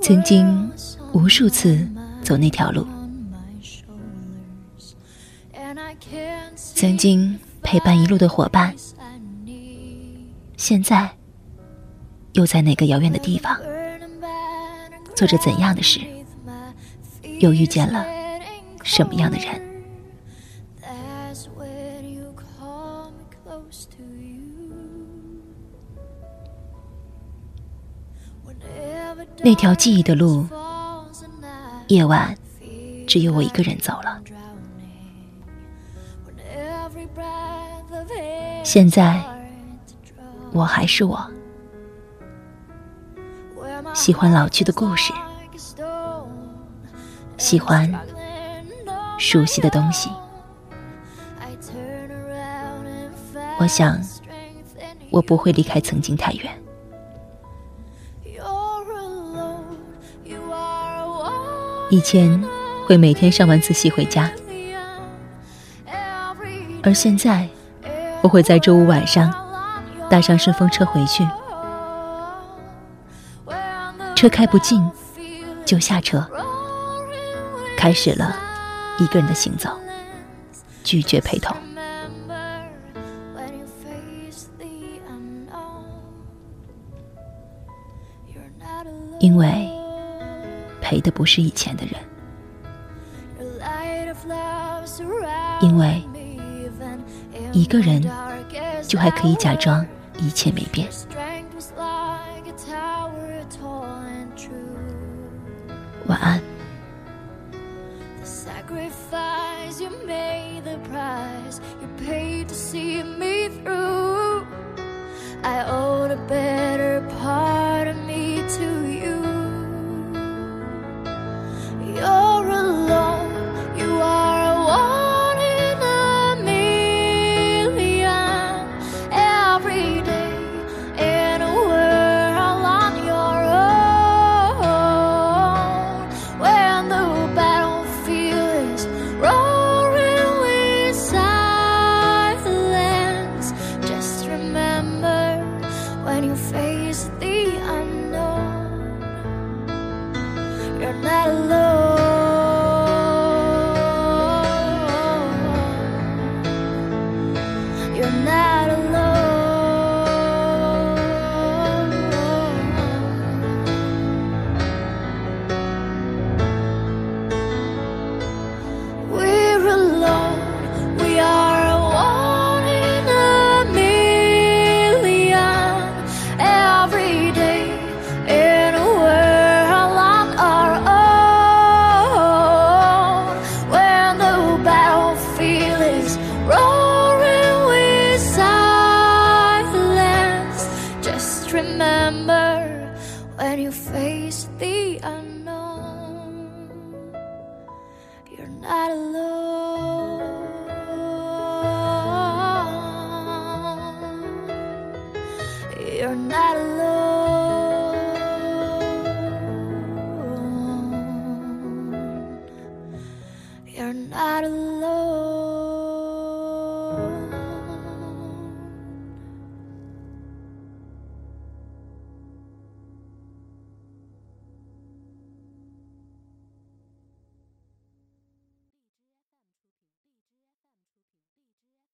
曾经无数次走那条路，曾经陪伴一路的伙伴，现在又在哪个遥远的地方，做着怎样的事，又遇见了什么样的人？那条记忆的路，夜晚只有我一个人走了。现在我还是我，喜欢老去的故事，喜欢熟悉的东西。我想，我不会离开曾经太远。以前会每天上完自习回家，而现在我会在周五晚上搭上顺风车回去。车开不进就下车，开始了一个人的行走，拒绝陪同，因为。陪的不是以前的人，因为一个人就还可以假装一切没变。晚安。You're not me, you're not alone. You're not alone. You're not alone.